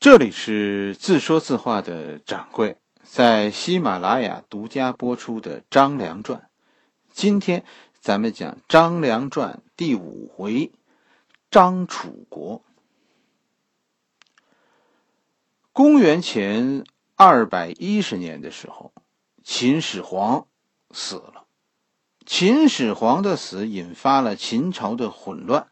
这里是自说自话的掌柜，在喜马拉雅独家播出的《张良传》。今天咱们讲《张良传》第五回：张楚国。公元前二百一十年的时候，秦始皇死了。秦始皇的死引发了秦朝的混乱。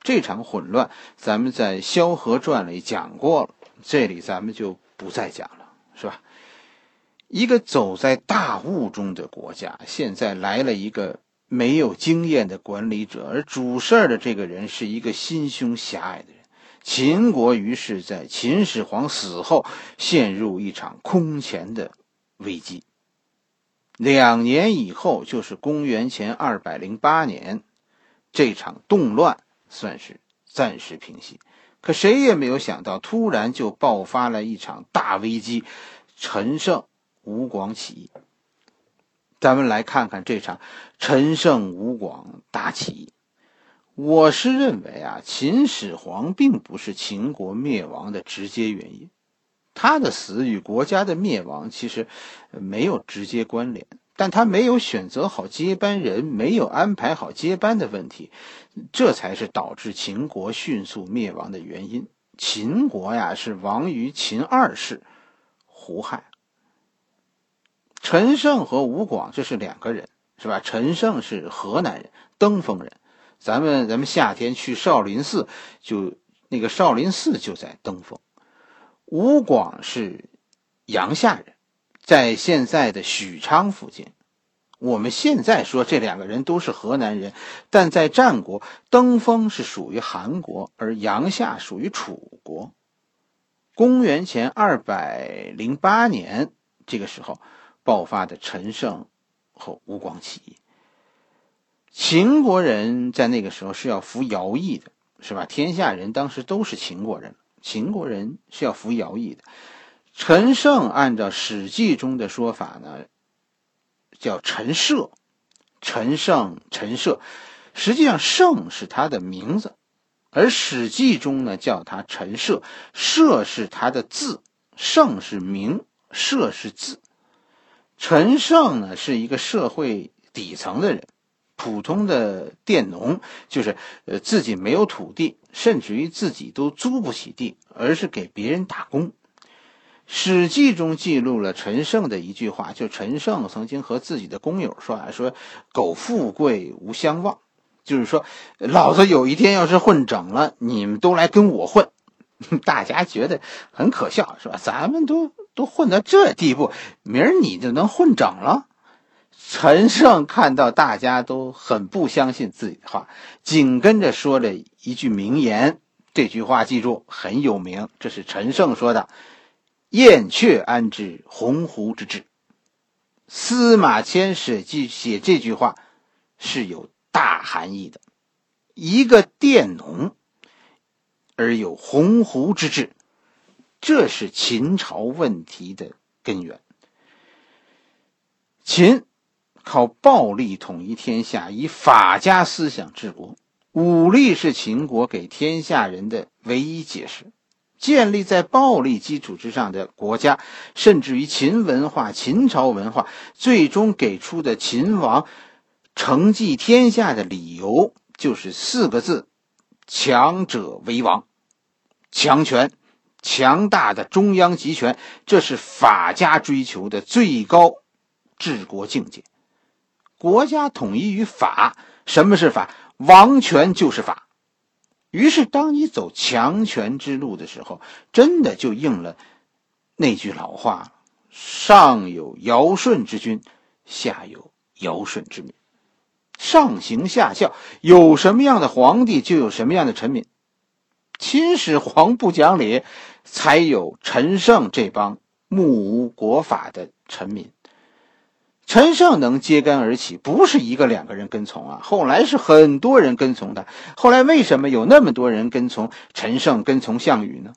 这场混乱，咱们在《萧何传》里讲过了。这里咱们就不再讲了，是吧？一个走在大雾中的国家，现在来了一个没有经验的管理者，而主事儿的这个人是一个心胸狭隘的人。秦国于是，在秦始皇死后，陷入一场空前的危机。两年以后，就是公元前二百零八年，这场动乱算是暂时平息。可谁也没有想到，突然就爆发了一场大危机——陈胜吴广起义。咱们来看看这场陈胜吴广大起义。我是认为啊，秦始皇并不是秦国灭亡的直接原因，他的死与国家的灭亡其实没有直接关联。但他没有选择好接班人，没有安排好接班的问题，这才是导致秦国迅速灭亡的原因。秦国呀，是亡于秦二世胡亥。陈胜和吴广这是两个人，是吧？陈胜是河南人，登封人。咱们咱们夏天去少林寺，就那个少林寺就在登封。吴广是阳夏人。在现在的许昌附近，我们现在说这两个人都是河南人，但在战国，登封是属于韩国，而阳夏属于楚国。公元前二百零八年，这个时候爆发的陈胜和吴广起义。秦国人在那个时候是要服徭役的，是吧？天下人当时都是秦国人，秦国人是要服徭役的。陈胜按照《史记》中的说法呢，叫陈涉，陈胜、陈涉，实际上“胜”是他的名字，而《史记》中呢叫他陈涉，涉是他的字，胜是名，涉是字。陈胜呢是一个社会底层的人，普通的佃农，就是呃自己没有土地，甚至于自己都租不起地，而是给别人打工。《史记》中记录了陈胜的一句话，就陈胜曾经和自己的工友说：“啊，说苟富贵无相忘，就是说，老子有一天要是混整了，你们都来跟我混。”大家觉得很可笑，是吧？咱们都都混到这地步，明儿你就能混整了？陈胜看到大家都很不相信自己的话，紧跟着说了一句名言，这句话记住很有名，这是陈胜说的。燕雀安知鸿鹄之志？司马迁写记写这句话是有大含义的。一个佃农而有鸿鹄之志，这是秦朝问题的根源。秦靠暴力统一天下，以法家思想治国，武力是秦国给天下人的唯一解释。建立在暴力基础之上的国家，甚至于秦文化、秦朝文化，最终给出的秦王承继天下的理由，就是四个字：强者为王。强权、强大的中央集权，这是法家追求的最高治国境界。国家统一于法，什么是法？王权就是法。于是，当你走强权之路的时候，真的就应了那句老话：“上有尧舜之君，下有尧舜之民。”上行下效，有什么样的皇帝，就有什么样的臣民。秦始皇不讲理，才有陈胜这帮目无国法的臣民。陈胜能揭竿而起，不是一个两个人跟从啊，后来是很多人跟从他。后来为什么有那么多人跟从陈胜、跟从项羽呢？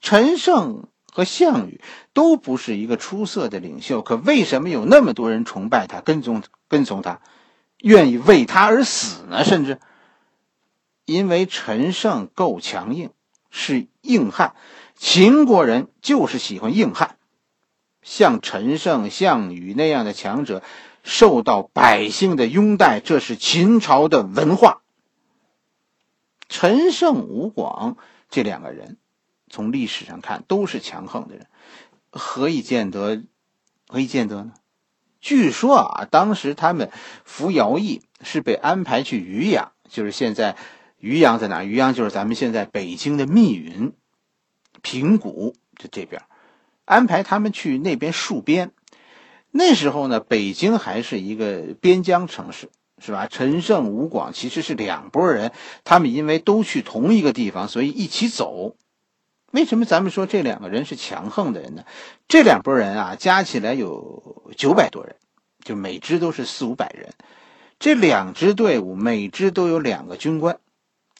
陈胜和项羽都不是一个出色的领袖，可为什么有那么多人崇拜他、跟踪跟从他，愿意为他而死呢？甚至因为陈胜够强硬，是硬汉，秦国人就是喜欢硬汉，像陈胜、项羽那样的强者，受到百姓的拥戴，这是秦朝的文化。陈胜、吴广这两个人，从历史上看都是强横的人，何以见得？何以见得呢？据说啊，当时他们服徭役是被安排去渔阳，就是现在。渔阳在哪？渔阳就是咱们现在北京的密云、平谷，就这边，安排他们去那边戍边。那时候呢，北京还是一个边疆城市，是吧？陈胜、吴广其实是两拨人，他们因为都去同一个地方，所以一起走。为什么咱们说这两个人是强横的人呢？这两拨人啊，加起来有九百多人，就每支都是四五百人。这两支队伍每支都有两个军官。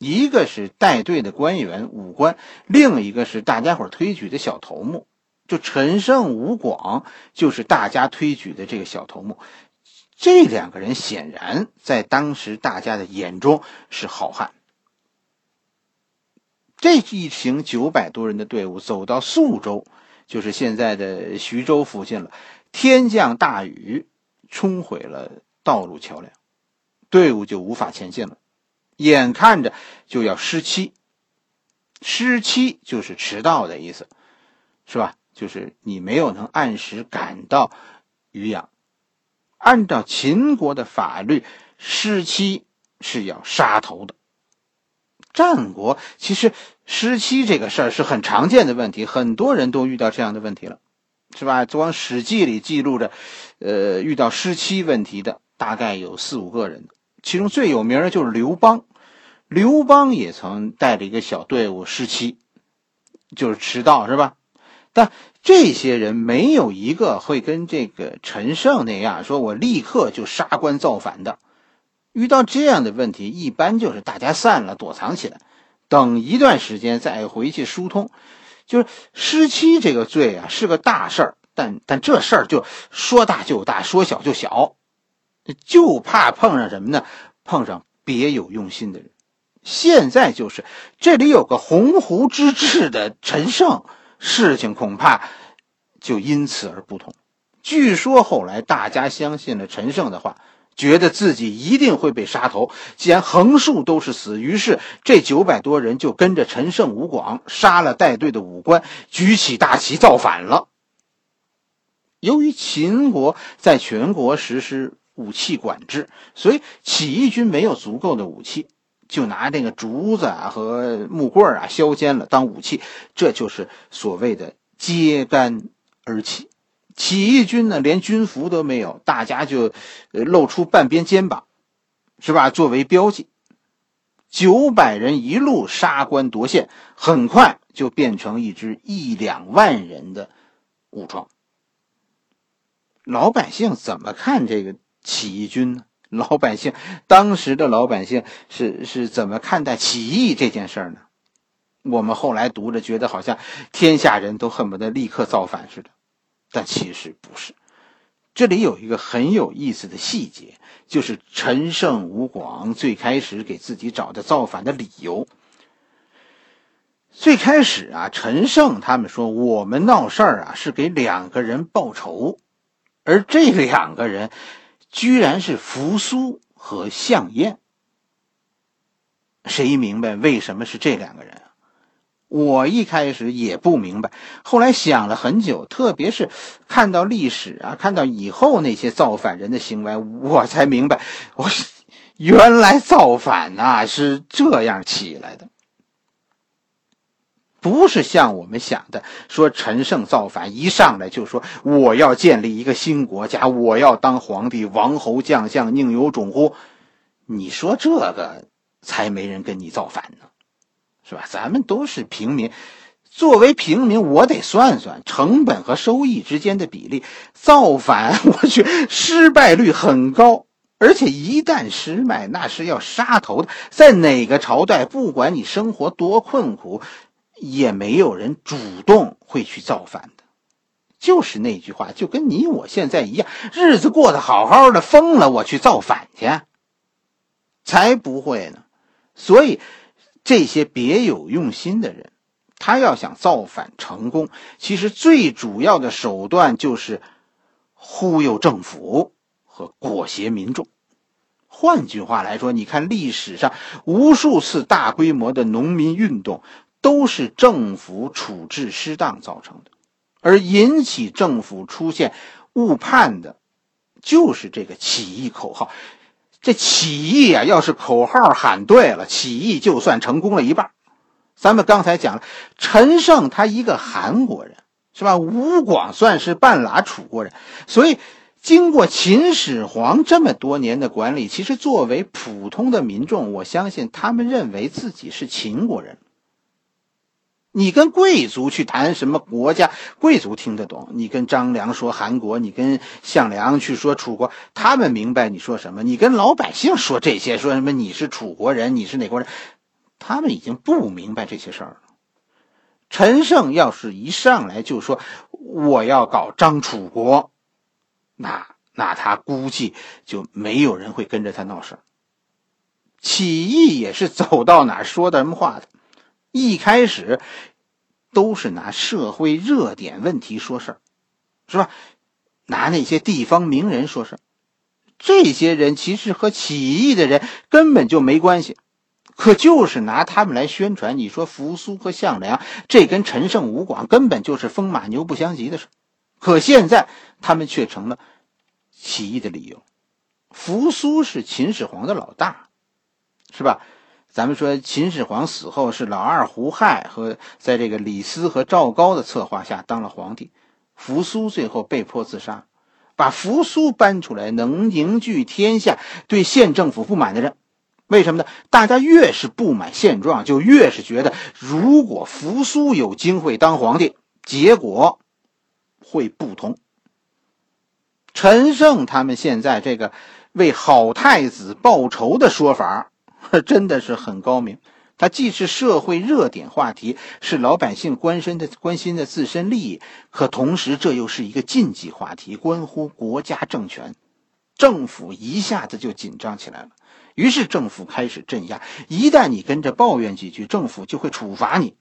一个是带队的官员武官，另一个是大家伙推举的小头目。就陈胜、吴广就是大家推举的这个小头目。这两个人显然在当时大家的眼中是好汉。这一行九百多人的队伍走到宿州，就是现在的徐州附近了。天降大雨，冲毁了道路桥梁，队伍就无法前进了。眼看着就要失期，失期就是迟到的意思，是吧？就是你没有能按时赶到渔阳。按照秦国的法律，失期是要杀头的。战国其实失期这个事儿是很常见的问题，很多人都遇到这样的问题了，是吧？光《史记》里记录着，呃，遇到失期问题的大概有四五个人。其中最有名的就是刘邦，刘邦也曾带着一个小队伍失期，就是迟到，是吧？但这些人没有一个会跟这个陈胜那样说，我立刻就杀官造反的。遇到这样的问题，一般就是大家散了，躲藏起来，等一段时间再回去疏通。就是失期这个罪啊，是个大事儿，但但这事儿就说大就大，说小就小。就怕碰上什么呢？碰上别有用心的人。现在就是这里有个鸿鹄之志的陈胜，事情恐怕就因此而不同。据说后来大家相信了陈胜的话，觉得自己一定会被杀头。既然横竖都是死，于是这九百多人就跟着陈胜、吴广杀了带队的武官，举起大旗造反了。由于秦国在全国实施。武器管制，所以起义军没有足够的武器，就拿这个竹子啊和木棍啊削尖了当武器，这就是所谓的揭竿而起。起义军呢连军服都没有，大家就露出半边肩膀，是吧？作为标记，九百人一路杀官夺县，很快就变成一支一两万人的武装。老百姓怎么看这个？起义军呢？老百姓当时的老百姓是是怎么看待起义这件事儿呢？我们后来读着觉得好像天下人都恨不得立刻造反似的，但其实不是。这里有一个很有意思的细节，就是陈胜吴广最开始给自己找的造反的理由。最开始啊，陈胜他们说我们闹事儿啊是给两个人报仇，而这两个人。居然是扶苏和项燕，谁明白为什么是这两个人？我一开始也不明白，后来想了很久，特别是看到历史啊，看到以后那些造反人的行为，我才明白，我原来造反呐是这样起来的。不是像我们想的，说陈胜造反一上来就说我要建立一个新国家，我要当皇帝，王侯将相宁有种乎？你说这个才没人跟你造反呢，是吧？咱们都是平民，作为平民，我得算算成本和收益之间的比例。造反，我去，失败率很高，而且一旦失败，那是要杀头的。在哪个朝代，不管你生活多困苦。也没有人主动会去造反的，就是那句话，就跟你我现在一样，日子过得好好的，疯了我去造反去，才不会呢。所以，这些别有用心的人他要想造反成功，其实最主要的手段就是忽悠政府和裹挟民众。换句话来说，你看历史上无数次大规模的农民运动，都是政府处置失当造成的，而引起政府出现误判的，就是这个起义口号。这起义啊，要是口号喊对了，起义就算成功了一半。咱们刚才讲了，陈胜他一个韩国人，是吧？吴广算是半拉楚国人，所以经过秦始皇这么多年的管理，其实作为普通的民众，我相信他们认为自己是秦国人。你跟贵族去谈什么国家，贵族听得懂；你跟张良说韩国，你跟项梁去说楚国，他们明白你说什么。你跟老百姓说这些，说什么你是楚国人，你是哪国人？他们已经不明白这些事儿了。陈胜要是一上来就说我要搞张楚国，那那他估计就没有人会跟着他闹事儿。起义也是走到哪说的什么话的，一开始都是拿社会热点问题说事儿，是吧？拿那些地方名人说事儿，这些人其实和起义的人根本就没关系。可就是拿他们来宣传，你说扶苏和项梁，这跟陈胜吴广根本就是风马牛不相及的事。可现在他们却成了起义的理由。扶苏是秦始皇的老大，是吧？咱们说秦始皇死后是老二胡亥和在这个李斯和赵高的策划下当了皇帝，扶苏最后被迫自杀，把扶苏搬出来，能凝聚天下对县政府不满的人。为什么呢？大家越是不满现状，就越是觉得，如果扶苏有机会当皇帝，结果会不同。陈胜他们现在这个为好太子报仇的说法，真的是很高明。它既是社会热点话题，是老百姓关心的关心的自身利益，可同时这又是一个禁忌话题，关乎国家政权，政府一下子就紧张起来了。于是政府开始镇压，一旦你跟着抱怨几句，政府就会处罚你。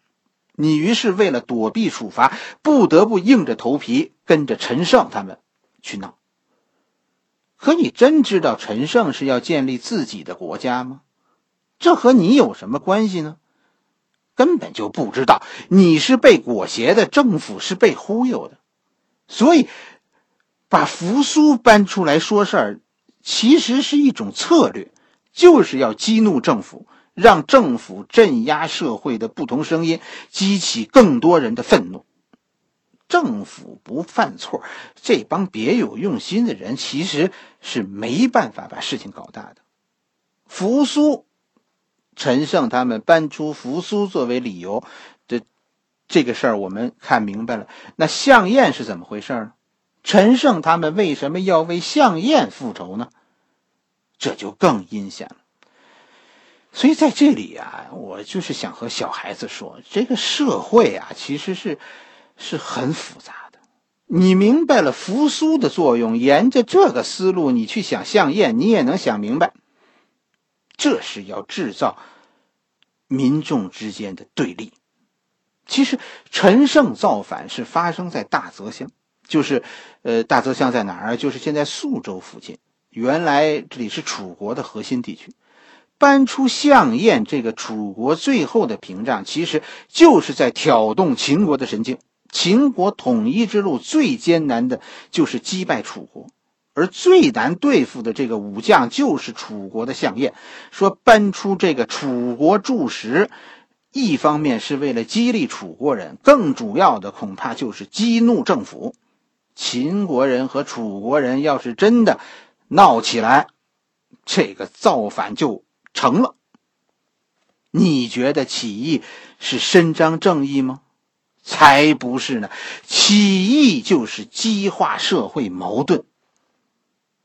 你于是为了躲避处罚，不得不硬着头皮跟着陈胜他们去闹。可你真知道陈胜是要建立自己的国家吗？这和你有什么关系呢？根本就不知道，你是被裹挟的，政府是被忽悠的。所以，把扶苏搬出来说事儿，其实是一种策略。就是要激怒政府，让政府镇压社会的不同声音，激起更多人的愤怒。政府不犯错，这帮别有用心的人其实是没办法把事情搞大的。扶苏，陈胜他们搬出扶苏作为理由，这这个事儿我们看明白了。那项燕是怎么回事呢？陈胜他们为什么要为项燕复仇呢？这就更阴险了。所以在这里啊，我就是想和小孩子说，这个社会啊，其实是是很复杂的。你明白了扶苏的作用，沿着这个思路，你去想项燕，你也能想明白。这是要制造民众之间的对立。其实陈胜造反是发生在大泽乡，就是呃，大泽乡在哪儿？就是现在宿州附近。原来这里是楚国的核心地区，搬出项燕这个楚国最后的屏障，其实就是在挑动秦国的神经。秦国统一之路最艰难的就是击败楚国，而最难对付的这个武将就是楚国的项燕。说搬出这个楚国柱石，一方面是为了激励楚国人，更主要的恐怕就是激怒政府。秦国人和楚国人要是真的。闹起来，这个造反就成了。你觉得起义是伸张正义吗？才不是呢！起义就是激化社会矛盾。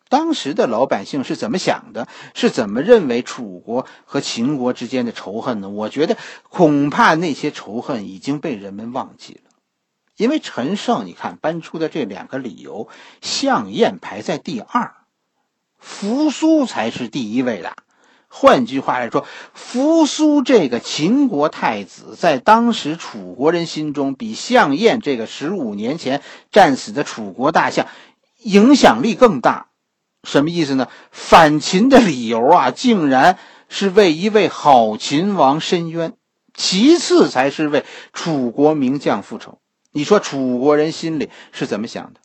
当时的老百姓是怎么想的？是怎么认为楚国和秦国之间的仇恨呢？我觉得恐怕那些仇恨已经被人们忘记了。因为陈胜，你看搬出的这两个理由，项燕排在第二。扶苏才是第一位的，换句话来说，扶苏这个秦国太子，在当时楚国人心中，比项燕这个十五年前战死的楚国大将影响力更大。什么意思呢？反秦的理由啊，竟然是为一位好秦王申冤，其次才是为楚国名将复仇。你说楚国人心里是怎么想的？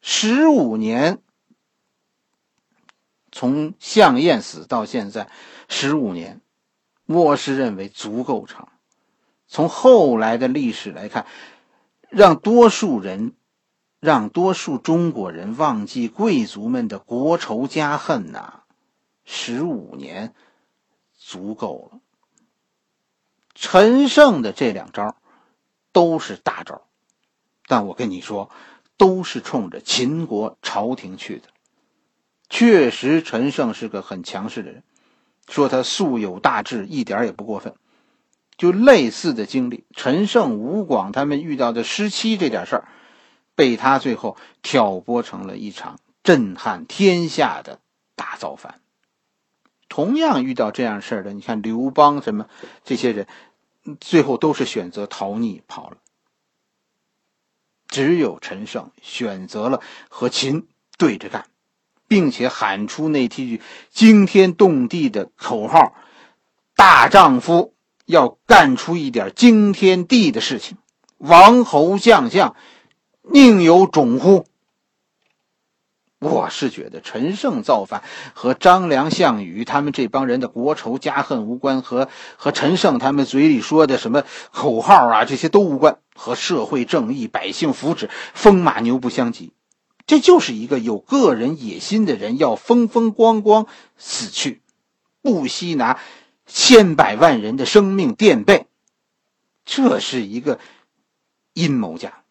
十五年。从项燕死到现在十五年，我是认为足够长。从后来的历史来看，让多数人、让多数中国人忘记贵族们的国仇家恨呐，十五年足够了。陈胜的这两招都是大招，但我跟你说，都是冲着秦国朝廷去的。确实，陈胜是个很强势的人，说他素有大志，一点也不过分。就类似的经历，陈胜、吴广他们遇到的失妻这点事儿，被他最后挑拨成了一场震撼天下的大造反。同样遇到这样事儿的，你看刘邦什么这些人，最后都是选择逃匿跑了。只有陈胜选择了和秦对着干。并且喊出那几句惊天动地的口号：“大丈夫要干出一点惊天地的事情，王侯将相宁有种乎？”我是觉得陈胜造反和张良、项羽他们这帮人的国仇家恨无关，和和陈胜他们嘴里说的什么口号啊，这些都无关，和社会正义、百姓福祉、风马牛不相及。这就是一个有个人野心的人，要风风光光死去，不惜拿千百万人的生命垫背，这是一个阴谋家。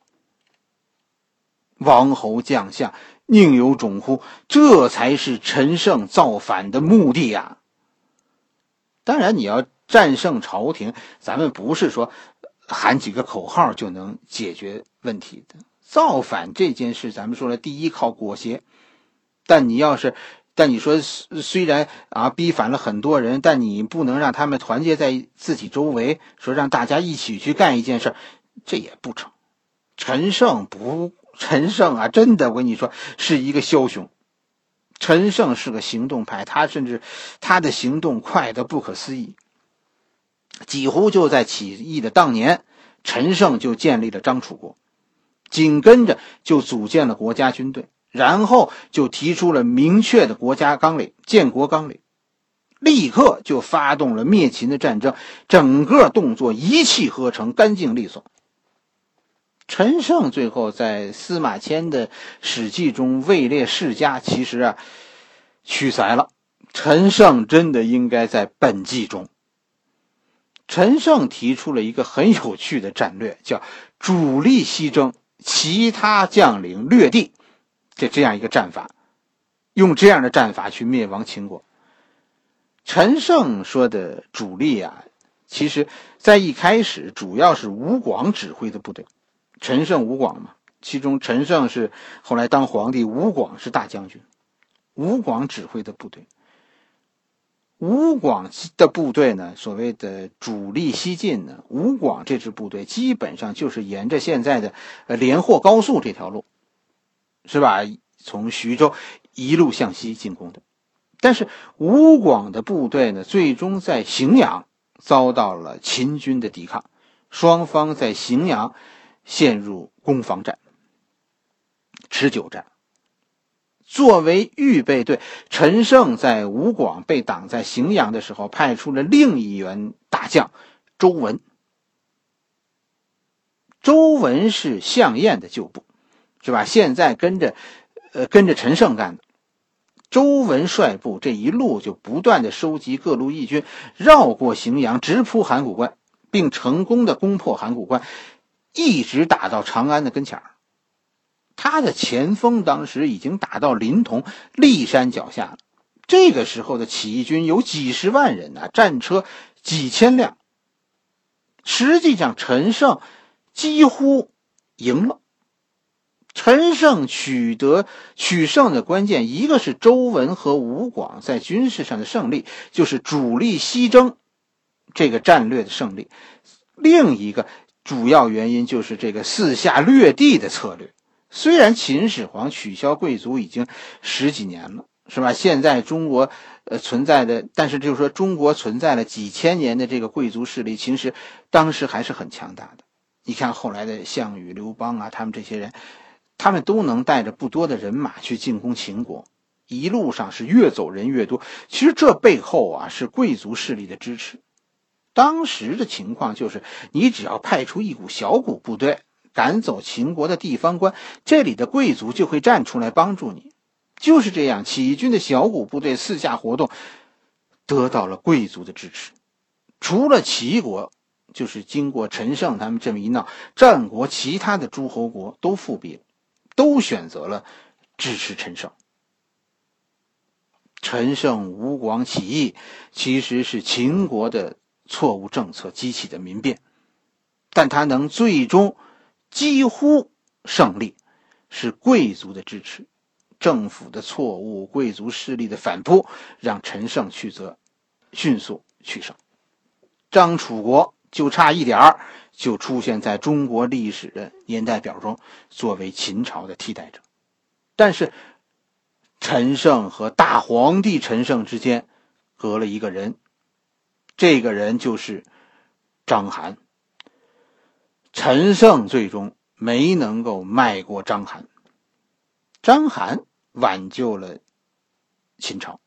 王侯将相宁有种乎？这才是陈胜造反的目的呀！当然，你要战胜朝廷，咱们不是说喊几个口号就能解决问题的。造反这件事，咱们说了，第一靠裹挟，但你要是，但你说虽然啊逼反了很多人，但你不能让他们团结在自己周围，说让大家一起去干一件事，这也不成。陈胜不，陈胜啊，真的我跟你说是一个枭雄。陈胜是个行动派，他甚至他的行动快得不可思议，几乎就在起义的当年，陈胜就建立了张楚国。紧跟着就组建了国家军队，然后就提出了明确的国家纲领、建国纲领，立刻就发动了灭秦的战争，整个动作一气呵成、干净利索。陈胜最后在司马迁的《史记》中位列世家，其实啊，屈才了。陈胜真的应该在本纪中。陈胜提出了一个很有趣的战略，叫“主力西征”。其他将领掠地，这这样一个战法，用这样的战法去灭亡秦国。陈胜说的主力啊，其实，在一开始主要是吴广指挥的部队。陈胜、吴广嘛，其中陈胜是后来当皇帝，吴广是大将军。吴广指挥的部队。吴广的部队呢？所谓的主力西进呢？吴广这支部队基本上就是沿着现在的呃连霍高速这条路，是吧？从徐州一路向西进攻的。但是吴广的部队呢，最终在荥阳遭到了秦军的抵抗，双方在荥阳陷入攻防战、持久战。作为预备队，陈胜在吴广被挡在荥阳的时候，派出了另一员大将周文。周文是项燕的旧部，是吧？现在跟着，呃，跟着陈胜干的。周文率部这一路就不断的收集各路义军，绕过荥阳，直扑函谷关，并成功的攻破函谷关，一直打到长安的跟前儿。他的前锋当时已经打到临潼骊山脚下了。这个时候的起义军有几十万人呐，战车几千辆。实际上，陈胜几乎赢了。陈胜取得取胜的关键，一个是周文和吴广在军事上的胜利，就是主力西征这个战略的胜利；另一个主要原因就是这个四下掠地的策略。虽然秦始皇取消贵族已经十几年了，是吧？现在中国呃存在的，但是就是说中国存在了几千年的这个贵族势力，其实当时还是很强大的。你看后来的项羽、刘邦啊，他们这些人，他们都能带着不多的人马去进攻秦国，一路上是越走人越多。其实这背后啊是贵族势力的支持。当时的情况就是，你只要派出一股小股部队。赶走秦国的地方官，这里的贵族就会站出来帮助你。就是这样，起义军的小股部队四下活动，得到了贵族的支持。除了齐国，就是经过陈胜他们这么一闹，战国其他的诸侯国都复辟了，都选择了支持陈胜。陈胜吴广起义其实是秦国的错误政策激起的民变，但他能最终。几乎胜利，是贵族的支持，政府的错误，贵族势力的反扑，让陈胜取得迅速取胜。张楚国就差一点儿就出现在中国历史的年代表中，作为秦朝的替代者。但是，陈胜和大皇帝陈胜之间隔了一个人，这个人就是章邯。陈胜最终没能够迈过章邯，章邯挽救了秦朝。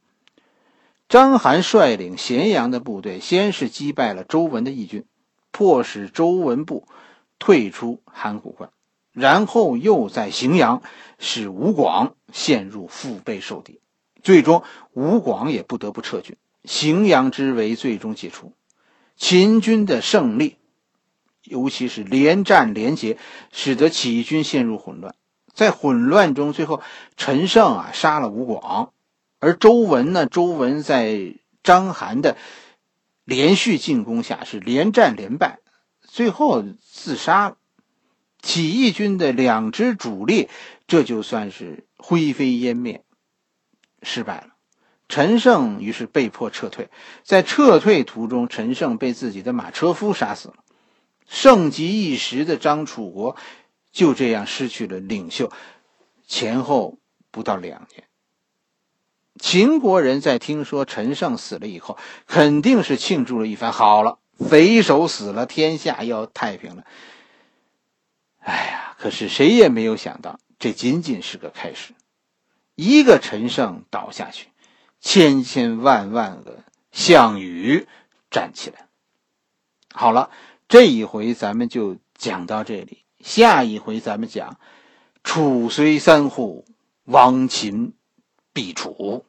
章邯率领咸阳的部队，先是击败了周文的义军，迫使周文部退出函谷关，然后又在荥阳使吴广陷入腹背受敌，最终吴广也不得不撤军，荥阳之围最终解除，秦军的胜利。尤其是连战连捷，使得起义军陷入混乱。在混乱中，最后陈胜啊杀了吴广，而周文呢，周文在章邯的连续进攻下是连战连败，最后自杀了。起义军的两支主力，这就算是灰飞烟灭，失败了。陈胜于是被迫撤退，在撤退途中，陈胜被自己的马车夫杀死了。盛极一时的张楚国就这样失去了领袖，前后不到两年。秦国人在听说陈胜死了以后，肯定是庆祝了一番。好了，匪首死了，天下要太平了。哎呀，可是谁也没有想到，这仅仅是个开始。一个陈胜倒下去，千千万万个项羽站起来。好了。这一回咱们就讲到这里，下一回咱们讲楚虽三户，亡秦必楚。